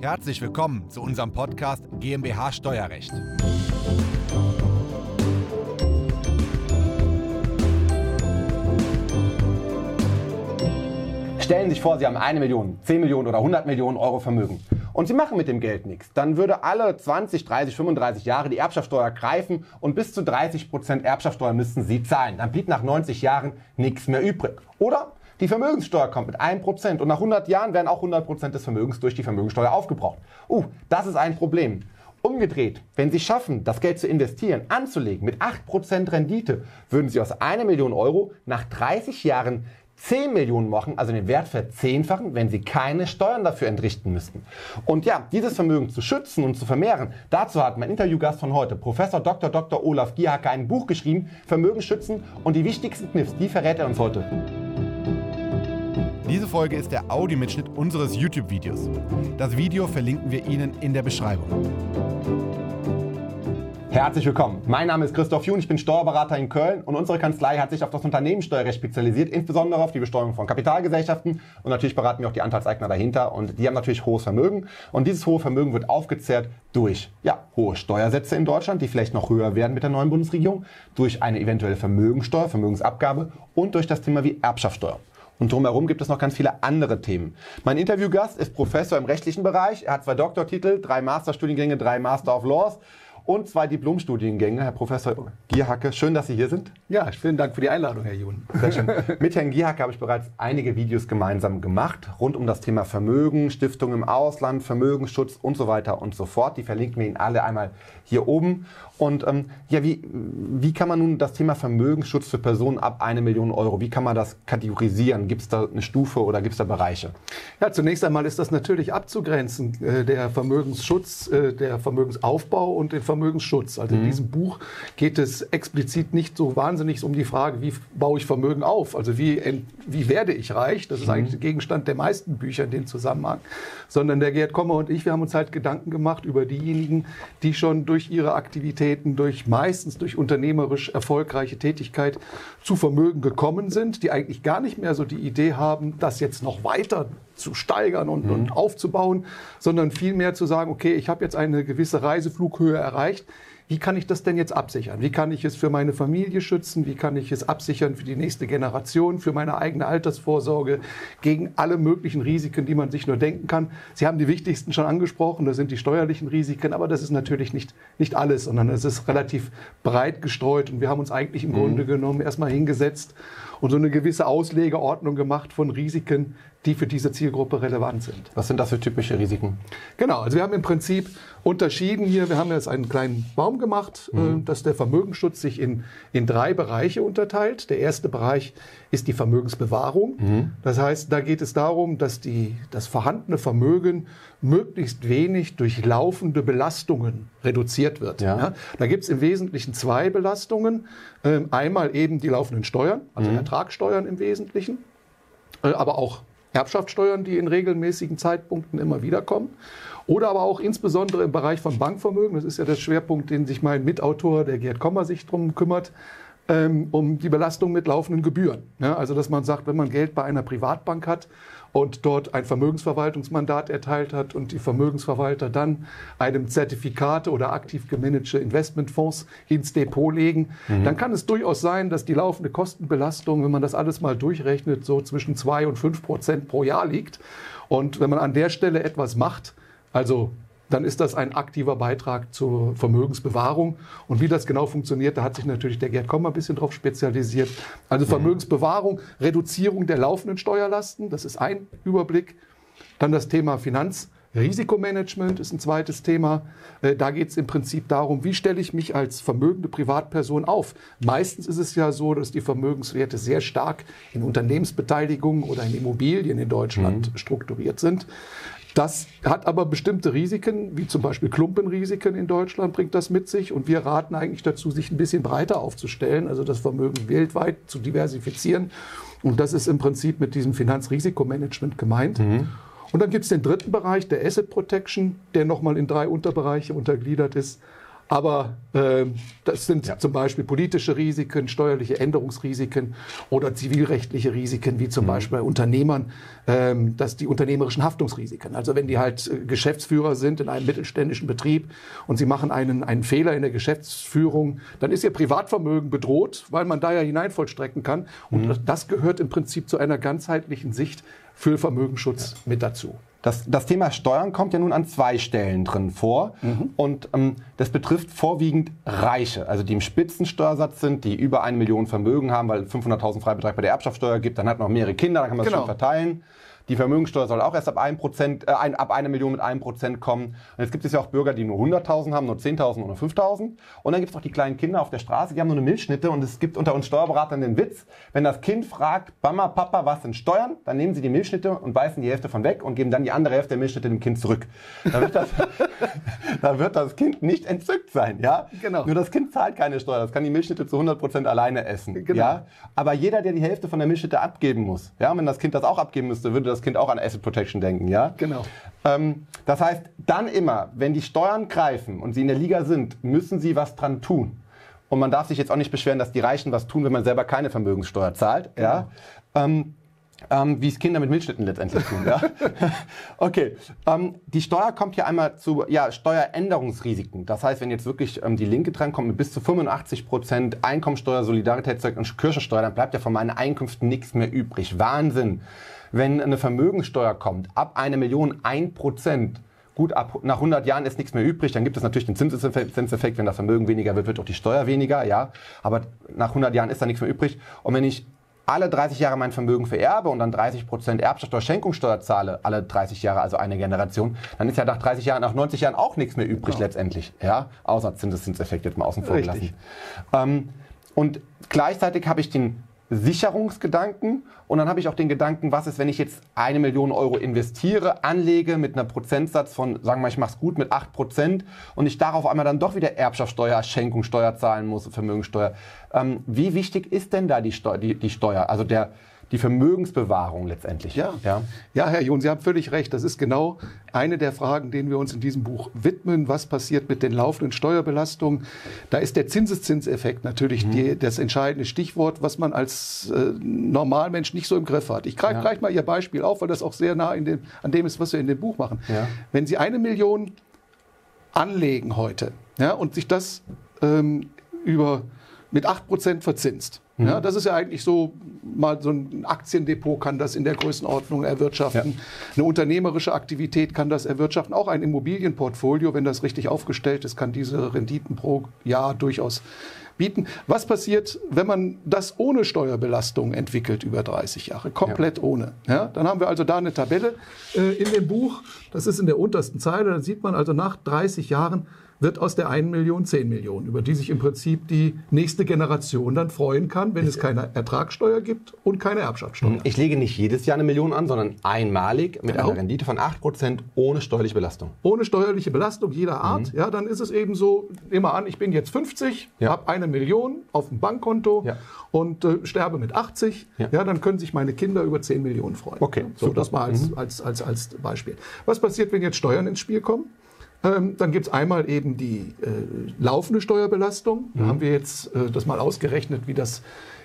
Herzlich willkommen zu unserem Podcast GmbH Steuerrecht. Stellen Sie sich vor, Sie haben eine Million, 10 Millionen oder 100 Millionen Euro Vermögen und Sie machen mit dem Geld nichts. Dann würde alle 20, 30, 35 Jahre die Erbschaftssteuer greifen und bis zu 30 Prozent Erbschaftssteuer müssten Sie zahlen. Dann blieb nach 90 Jahren nichts mehr übrig. Oder die Vermögenssteuer kommt mit 1% und nach 100 Jahren werden auch 100% des Vermögens durch die Vermögenssteuer aufgebraucht. Uh, das ist ein Problem. Umgedreht, wenn Sie schaffen, das Geld zu investieren, anzulegen mit 8% Rendite, würden Sie aus 1 Million Euro nach 30 Jahren 10 Millionen machen, also den Wert verzehnfachen, wenn sie keine Steuern dafür entrichten müssten. Und ja, dieses Vermögen zu schützen und zu vermehren, dazu hat mein Interviewgast von heute, Professor Dr. Dr. Olaf Gierhacke, ein Buch geschrieben, Vermögen schützen und die wichtigsten Kniffs, die verrät er uns heute. Diese Folge ist der Audiomitschnitt unseres YouTube-Videos. Das Video verlinken wir Ihnen in der Beschreibung. Herzlich willkommen. Mein Name ist Christoph Jun, ich bin Steuerberater in Köln und unsere Kanzlei hat sich auf das Unternehmenssteuerrecht spezialisiert, insbesondere auf die Besteuerung von Kapitalgesellschaften und natürlich beraten wir auch die Anteilseigner dahinter und die haben natürlich hohes Vermögen und dieses hohe Vermögen wird aufgezehrt durch ja, hohe Steuersätze in Deutschland, die vielleicht noch höher werden mit der neuen Bundesregierung, durch eine eventuelle Vermögensteuer, Vermögensabgabe und durch das Thema wie Erbschaftssteuer. Und drumherum gibt es noch ganz viele andere Themen. Mein Interviewgast ist Professor im rechtlichen Bereich. Er hat zwei Doktortitel, drei Masterstudiengänge, drei Master of Laws und zwei Diplomstudiengänge. Herr Professor Gierhacke, schön, dass Sie hier sind. Ja, vielen Dank für die Einladung, Herr Jun. Sehr schön. Mit Herrn Gierhacke habe ich bereits einige Videos gemeinsam gemacht, rund um das Thema Vermögen, Stiftung im Ausland, Vermögensschutz und so weiter und so fort. Die verlinken wir Ihnen alle einmal hier oben. Und ähm, ja, wie, wie kann man nun das Thema Vermögensschutz für Personen ab eine Million Euro, wie kann man das kategorisieren? Gibt es da eine Stufe oder gibt es da Bereiche? Ja, zunächst einmal ist das natürlich abzugrenzen, äh, der Vermögensschutz, äh, der Vermögensaufbau und den Vermögensschutz. Also mhm. in diesem Buch geht es explizit nicht so wahnsinnig um die Frage, wie baue ich Vermögen auf? Also wie, wie werde ich reich? Das ist mhm. eigentlich der Gegenstand der meisten Bücher in dem Zusammenhang. Sondern der Gerd Kommer und ich, wir haben uns halt Gedanken gemacht über diejenigen, die schon durch ihre Aktivität Aktivitäten durch meistens durch unternehmerisch erfolgreiche Tätigkeit zu Vermögen gekommen sind, die eigentlich gar nicht mehr so die Idee haben, das jetzt noch weiter zu steigern und, mhm. und aufzubauen, sondern vielmehr zu sagen, okay, ich habe jetzt eine gewisse Reiseflughöhe erreicht wie kann ich das denn jetzt absichern? Wie kann ich es für meine Familie schützen? Wie kann ich es absichern für die nächste Generation, für meine eigene Altersvorsorge, gegen alle möglichen Risiken, die man sich nur denken kann? Sie haben die wichtigsten schon angesprochen, das sind die steuerlichen Risiken, aber das ist natürlich nicht, nicht alles, sondern es ist relativ breit gestreut und wir haben uns eigentlich im mhm. Grunde genommen erstmal hingesetzt und so eine gewisse Auslegeordnung gemacht von Risiken, die für diese Zielgruppe relevant sind. Was sind das für typische Risiken? Genau, also wir haben im Prinzip unterschieden hier, wir haben jetzt einen kleinen Baum gemacht, mhm. Äh, dass der Vermögensschutz sich in, in drei Bereiche unterteilt. Der erste Bereich ist die Vermögensbewahrung. Mhm. Das heißt, da geht es darum, dass die, das vorhandene Vermögen möglichst wenig durch laufende Belastungen reduziert wird. Ja. Ja, da gibt es im Wesentlichen zwei Belastungen. Ähm, einmal eben die laufenden Steuern, also mhm. Ertragssteuern im Wesentlichen, äh, aber auch Erbschaftssteuern, die in regelmäßigen Zeitpunkten immer wieder kommen. Oder aber auch insbesondere im Bereich von Bankvermögen, das ist ja der Schwerpunkt, den sich mein Mitautor, der Gerd Kommer, sich drum kümmert, ähm, um die Belastung mit laufenden Gebühren. Ja, also dass man sagt, wenn man Geld bei einer Privatbank hat und dort ein Vermögensverwaltungsmandat erteilt hat und die Vermögensverwalter dann einem Zertifikate oder aktiv gemanagte Investmentfonds ins Depot legen, mhm. dann kann es durchaus sein, dass die laufende Kostenbelastung, wenn man das alles mal durchrechnet, so zwischen zwei und fünf Prozent pro Jahr liegt. Und wenn man an der Stelle etwas macht, also dann ist das ein aktiver Beitrag zur Vermögensbewahrung. Und wie das genau funktioniert, da hat sich natürlich der Gerd Kommer ein bisschen drauf spezialisiert. Also mhm. Vermögensbewahrung, Reduzierung der laufenden Steuerlasten, das ist ein Überblick. Dann das Thema Finanzrisikomanagement ist ein zweites Thema. Äh, da geht es im Prinzip darum, wie stelle ich mich als vermögende Privatperson auf. Meistens ist es ja so, dass die Vermögenswerte sehr stark in Unternehmensbeteiligungen oder in Immobilien in Deutschland mhm. strukturiert sind. Das hat aber bestimmte Risiken, wie zum Beispiel Klumpenrisiken in Deutschland bringt das mit sich. Und wir raten eigentlich dazu, sich ein bisschen breiter aufzustellen, also das Vermögen weltweit zu diversifizieren. Und das ist im Prinzip mit diesem Finanzrisikomanagement gemeint. Mhm. Und dann gibt es den dritten Bereich, der Asset Protection, der nochmal in drei Unterbereiche untergliedert ist. Aber äh, das sind ja. zum Beispiel politische Risiken, steuerliche Änderungsrisiken oder zivilrechtliche Risiken, wie zum mhm. Beispiel bei Unternehmern, ähm, dass die unternehmerischen Haftungsrisiken. Also wenn die halt äh, Geschäftsführer sind in einem mittelständischen Betrieb und sie machen einen, einen Fehler in der Geschäftsführung, dann ist ihr Privatvermögen bedroht, weil man da ja hinein vollstrecken kann. Und mhm. das gehört im Prinzip zu einer ganzheitlichen Sicht für Vermögensschutz ja. mit dazu. Das, das Thema Steuern kommt ja nun an zwei Stellen drin vor. Mhm. Und ähm, das betrifft vorwiegend Reiche, also die im Spitzensteuersatz sind, die über eine Million Vermögen haben, weil 500.000 Freibetrag bei der Erbschaftssteuer gibt. Dann hat man noch mehrere Kinder, dann kann man das genau. schon verteilen. Die Vermögenssteuer soll auch erst ab, 1%, äh, ein, ab einer Million mit einem Prozent kommen. Und jetzt gibt es ja auch Bürger, die nur 100.000 haben, nur 10.000 oder 5.000. Und dann gibt es auch die kleinen Kinder auf der Straße, die haben nur eine Milchschnitte. Und es gibt unter uns Steuerberatern den Witz, wenn das Kind fragt, Mama, Papa, was sind Steuern? Dann nehmen sie die Milchschnitte und beißen die Hälfte von weg und geben dann die andere Hälfte der Milchschnitte dem Kind zurück. Da wird das, da wird das Kind nicht entzückt sein. Ja? Genau. Nur das Kind zahlt keine Steuer. Das kann die Milchschnitte zu 100% alleine essen. Genau. Ja? Aber jeder, der die Hälfte von der Milchschnitte abgeben muss, ja, wenn das Kind das auch abgeben müsste, würde das Kind auch an Asset Protection Protection denken, ja? Genau. Ähm, das heißt, dann immer, wenn die Steuern greifen und sie in der Liga sind, müssen sie was dran tun. Und man darf sich jetzt auch nicht beschweren, dass die Reichen was tun, wenn man selber keine Vermögenssteuer zahlt, genau. ja? Ähm, ähm, wie es Kinder mit Milchschnitten letztendlich tun. Ja? okay, ähm, die Steuer kommt hier einmal zu ja, Steueränderungsrisiken. Das heißt, wenn jetzt wirklich ähm, die Linke drankommt mit bis zu 85 Prozent Einkommensteuer, Solidaritätszeug und Kirchensteuer, dann bleibt ja von meinen Einkünften nichts mehr übrig. Wahnsinn wenn eine Vermögenssteuer kommt, ab eine Million ein Prozent, gut, ab, nach 100 Jahren ist nichts mehr übrig, dann gibt es natürlich den Zinseffekt, wenn das Vermögen weniger wird, wird auch die Steuer weniger, ja, aber nach 100 Jahren ist da nichts mehr übrig. Und wenn ich alle 30 Jahre mein Vermögen vererbe und dann 30 Prozent Erbschaftssteuer, Schenkungssteuer zahle, alle 30 Jahre, also eine Generation, dann ist ja nach 30 Jahren, nach 90 Jahren auch nichts mehr übrig genau. letztendlich, ja, außer Zinseszinseffekt jetzt mal außen vor gelassen. Ähm, und gleichzeitig habe ich den Sicherungsgedanken und dann habe ich auch den Gedanken, was ist, wenn ich jetzt eine Million Euro investiere, anlege mit einer Prozentsatz von, sagen wir mal, ich mache es gut mit acht Prozent und ich darauf einmal dann doch wieder Erbschaftssteuer, Schenkungssteuer zahlen muss, Vermögensteuer. Ähm, wie wichtig ist denn da die, Steu die, die Steuer? Also der, die Vermögensbewahrung letztendlich. Ja. ja. Ja, Herr John, Sie haben völlig recht. Das ist genau eine der Fragen, denen wir uns in diesem Buch widmen. Was passiert mit den laufenden Steuerbelastungen? Da ist der Zinseszinseffekt natürlich mhm. die, das entscheidende Stichwort, was man als äh, Normalmensch nicht so im Griff hat. Ich greife ja. gleich mal Ihr Beispiel auf, weil das auch sehr nah dem, an dem ist, was wir in dem Buch machen. Ja. Wenn Sie eine Million anlegen heute ja, und sich das ähm, über, mit 8% verzinst, ja, mhm. das ist ja eigentlich so, mal so ein Aktiendepot kann das in der Größenordnung erwirtschaften. Ja. Eine unternehmerische Aktivität kann das erwirtschaften. Auch ein Immobilienportfolio, wenn das richtig aufgestellt ist, kann diese Renditen pro Jahr durchaus bieten. Was passiert, wenn man das ohne Steuerbelastung entwickelt über 30 Jahre? Komplett ja. ohne. Ja, dann haben wir also da eine Tabelle äh, in dem Buch. Das ist in der untersten Zeile. Da sieht man also nach 30 Jahren wird aus der 1 Million 10 Millionen, über die sich im Prinzip die nächste Generation dann freuen kann, wenn es keine Ertragssteuer gibt und keine Erbschaftssteuer. Ich lege nicht jedes Jahr eine Million an, sondern einmalig mit genau. einer Rendite von 8% ohne steuerliche Belastung. Ohne steuerliche Belastung jeder Art. Mhm. Ja, dann ist es eben so, nehmen wir an, ich bin jetzt 50, ja. habe eine Million auf dem Bankkonto ja. und äh, sterbe mit 80. Ja. ja. dann können sich meine Kinder über 10 Millionen freuen. Okay, so, super. das mal als, mhm. als, als, als Beispiel. Was passiert, wenn jetzt Steuern ins Spiel kommen? Ähm, dann gibt es einmal eben die äh, laufende Steuerbelastung. Da mhm. haben wir jetzt äh, das mal ausgerechnet, wie das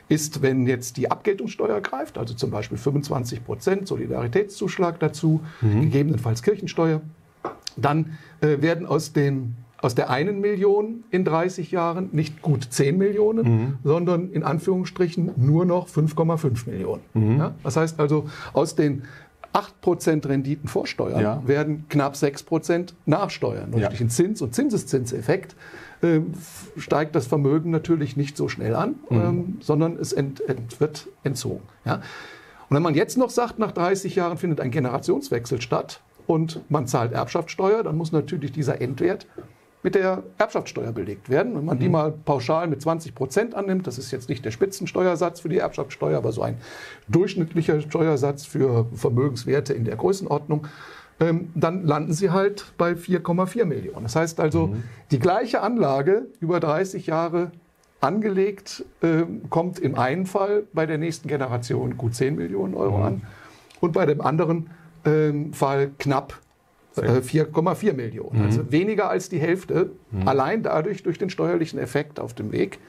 ist, wenn jetzt die Abgeltungssteuer greift, also zum Beispiel 25 Prozent Solidaritätszuschlag dazu, mhm. gegebenenfalls Kirchensteuer. Dann äh, werden aus, den, aus der einen Million in 30 Jahren nicht gut 10 Millionen, mhm. sondern in Anführungsstrichen nur noch 5,5 Millionen. Mhm. Ja? Das heißt also, aus den 8% Renditen vorsteuern, ja. werden knapp 6% nachsteuern. Und ja. durch den Zins- und Zinseszinseffekt äh, steigt das Vermögen natürlich nicht so schnell an, mhm. ähm, sondern es ent, ent, wird entzogen. Ja? Und wenn man jetzt noch sagt, nach 30 Jahren findet ein Generationswechsel statt und man zahlt Erbschaftssteuer, dann muss natürlich dieser Endwert mit der Erbschaftssteuer belegt werden. Wenn man mhm. die mal pauschal mit 20 Prozent annimmt, das ist jetzt nicht der Spitzensteuersatz für die Erbschaftssteuer, aber so ein durchschnittlicher Steuersatz für Vermögenswerte in der Größenordnung, ähm, dann landen sie halt bei 4,4 Millionen. Das heißt also, mhm. die gleiche Anlage über 30 Jahre angelegt, äh, kommt im einen Fall bei der nächsten Generation gut 10 Millionen Euro mhm. an und bei dem anderen äh, Fall knapp 4,4 Millionen. Mhm. Also weniger als die Hälfte, allein dadurch durch den steuerlichen Effekt auf dem Weg.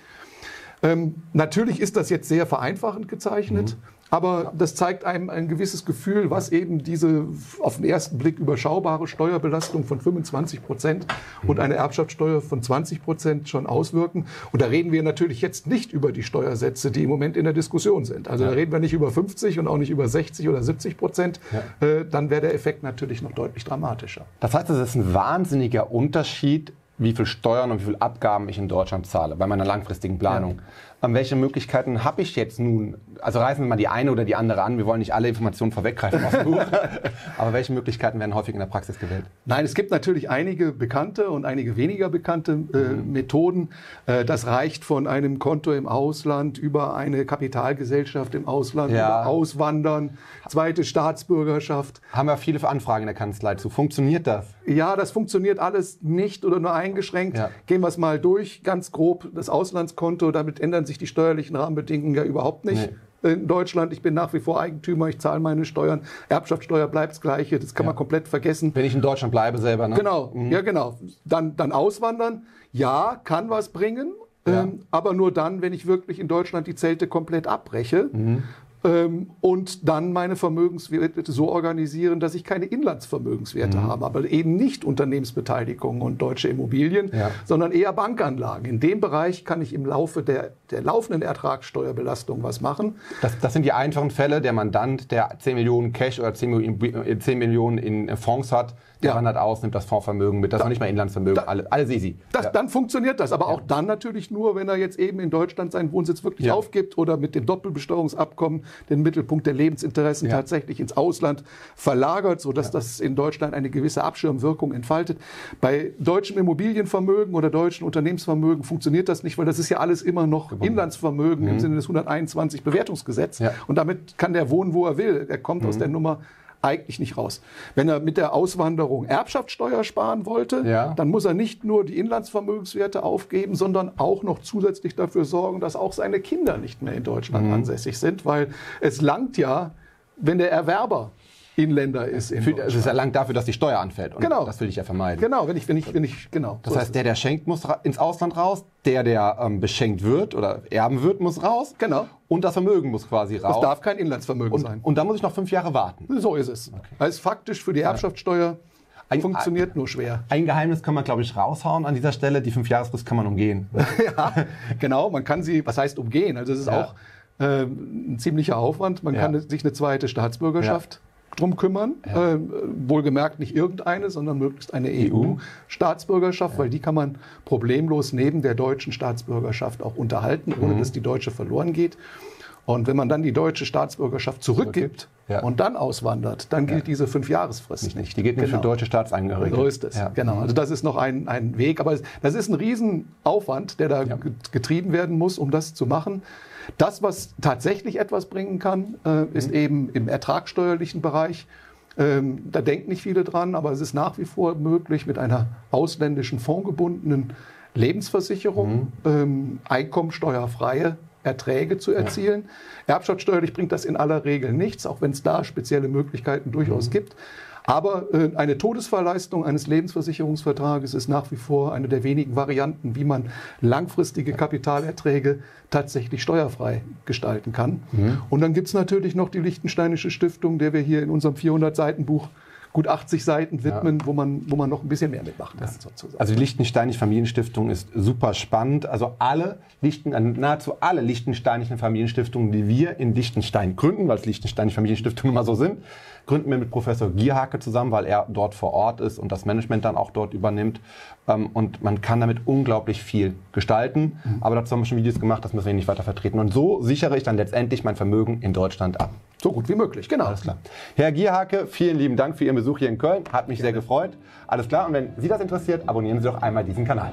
Ähm, natürlich ist das jetzt sehr vereinfachend gezeichnet, aber das zeigt einem ein gewisses Gefühl, was eben diese auf den ersten Blick überschaubare Steuerbelastung von 25 Prozent und eine Erbschaftssteuer von 20 Prozent schon auswirken. Und da reden wir natürlich jetzt nicht über die Steuersätze, die im Moment in der Diskussion sind. Also da reden wir nicht über 50 und auch nicht über 60 oder 70 Prozent. Äh, dann wäre der Effekt natürlich noch deutlich dramatischer. Das heißt, es ist ein wahnsinniger Unterschied, wie viel Steuern und wie viel Abgaben ich in Deutschland zahle bei meiner langfristigen Planung. Ähm, welche Möglichkeiten habe ich jetzt nun? Also reißen wir mal die eine oder die andere an. Wir wollen nicht alle Informationen vorweggreifen aus dem Buch. Aber welche Möglichkeiten werden häufig in der Praxis gewählt? Nein, es gibt natürlich einige bekannte und einige weniger bekannte äh, Methoden. Äh, das reicht von einem Konto im Ausland über eine Kapitalgesellschaft im Ausland, Ja. über Auswandern, zweite Staatsbürgerschaft. Haben wir viele Anfragen in der Kanzlei zu. Funktioniert das? Ja, das funktioniert alles nicht oder nur eingeschränkt. Ja. Gehen wir es mal durch, ganz grob. Das Auslandskonto, damit ändern sich die steuerlichen Rahmenbedingungen ja überhaupt nicht. In Deutschland, ich bin nach wie vor Eigentümer, ich zahle meine Steuern. Erbschaftssteuer bleibt das Gleiche, das kann man komplett vergessen. Wenn ich in Deutschland bleibe selber, ne? Genau, ja genau. Dann, dann auswandern, ja, kann was bringen, Ja. ähm, aber nur dann, wenn ich wirklich in Deutschland die Zelte komplett abbreche. Mhm. Ähm, und dann meine Vermögenswerte so organisieren, dass ich keine Inlandsvermögenswerte Mhm. habe, aber eben nicht Unternehmensbeteiligungen und deutsche Immobilien, Ja. sondern eher Bankanlagen. In dem Bereich kann ich im Laufe der, der laufenden Ertragssteuerbelastung was machen. Das, das sind die einfachen Fälle. Der Mandant, der 10 Millionen Cash oder 10 Millionen, äh, 10 Millionen in Fonds hat, der Ja. wandert aus, nimmt das Fondsvermögen mit. Das ist noch nicht mal Inlandsvermögen. alle, alles easy. Das, Ja. Dann funktioniert das, aber auch dann natürlich nur, wenn er jetzt eben in Deutschland seinen Wohnsitz wirklich aufgibt oder mit dem Doppelbesteuerungsabkommen den Mittelpunkt der Lebensinteressen tatsächlich ins Ausland verlagert, sodass das in Deutschland eine gewisse Abschirmwirkung entfaltet. Bei deutschem Immobilienvermögen oder deutschen Unternehmensvermögen funktioniert das nicht, weil das ist ja alles immer noch Inlandsvermögen im Sinne des 121 Bewertungsgesetz. Mhm. Ja. Und damit kann der wohnen, wo er will. Er kommt aus der Nummer eigentlich nicht raus. Wenn er mit der Auswanderung Erbschaftssteuer sparen wollte, Ja. dann muss er nicht nur die Inlandsvermögenswerte aufgeben, sondern auch noch zusätzlich dafür sorgen, dass auch seine Kinder nicht mehr in Mhm. Deutschland ansässig sind, weil es langt ja, wenn der Erwerber Inländer ist in Für, Deutschland. es ist erlangt dafür, dass die Steuer anfällt. Und Genau. Das will ich ja vermeiden. Genau, wenn ich, wenn ich, wenn ich, genau. Das so heißt, der, der schenkt, muss ins Ausland raus. Der, der ähm, beschenkt wird oder erben wird, muss raus. Genau. Und das Vermögen muss quasi raus. das darf kein Inlandsvermögen und, sein. und dann muss ich noch fünf Jahre warten. So ist es. Also faktisch für die Erbschaftssteuer Ein- funktioniert nur schwer. Ein Geheimnis kann man, glaube ich, raushauen an dieser Stelle. Die Fünfjahresfrist kann man umgehen. ja, genau. Man kann sie, was heißt umgehen? Also es ist Ja. auch ähm, ein ziemlicher Aufwand. Man Ja. kann sich eine zweite Staatsbürgerschaft drum kümmern. Ähm, wohlgemerkt nicht irgendeine, sondern möglichst eine EU-Staatsbürgerschaft, weil die kann man problemlos neben der deutschen Staatsbürgerschaft auch unterhalten, Mhm. ohne dass die deutsche verloren geht. Und wenn man dann die deutsche Staatsbürgerschaft zurückgibt Ja. und dann auswandert, dann gilt diese Fünfjahresfrist nicht. Die geht nicht Genau. für deutsche Staatsangehörige. So ist es. Ja. Genau. Also das ist noch ein, ein Weg. Aber das ist ein Riesenaufwand, der da Ja. ge- getrieben werden muss, um das zu machen. Das, was tatsächlich etwas bringen kann, äh, ist Mhm. eben im ertragsteuerlichen Bereich. Ähm, da denken nicht viele dran, aber es ist nach wie vor möglich, mit einer ausländischen fondgebundenen Lebensversicherung Mhm. ähm, einkommensteuerfreie Erträge zu erzielen. Erbschaftssteuerlich bringt das in aller Regel nichts, auch wenn es da spezielle Möglichkeiten durchaus gibt. Aber äh, eine Todesverleistung eines Lebensversicherungsvertrages ist nach wie vor eine der wenigen Varianten, wie man langfristige Kapitalerträge tatsächlich steuerfrei gestalten kann. Und dann gibt es natürlich noch die Liechtensteinische Stiftung, der wir hier in unserem 400-Seiten-Buch gut 80 Seiten widmen, wo, man, wo man noch ein bisschen mehr mitmachen kann. Sozusagen. Also die Liechtensteinische Familienstiftung ist super spannend. Also alle Lichten, äh, nahezu alle liechtensteinischen Familienstiftungen, die wir in Liechtenstein gründen, weil es liechtensteinische Familienstiftungen immer so sind, gründen wir mit Professor Gierhake zusammen, weil er dort vor Ort ist und das Management dann auch dort übernimmt. Ähm, Und man kann damit unglaublich viel gestalten. Aber dazu haben wir schon Videos gemacht, das müssen wir nicht weiter vertreten. Und so sichere ich dann letztendlich mein Vermögen in Deutschland ab. so gut wie möglich, genau. Alles klar. Herr Gierhake, vielen lieben Dank für Ihren Besuch hier in Köln. Hat mich sehr gefreut. Alles klar. Und wenn Sie das interessiert, abonnieren Sie doch einmal diesen Kanal.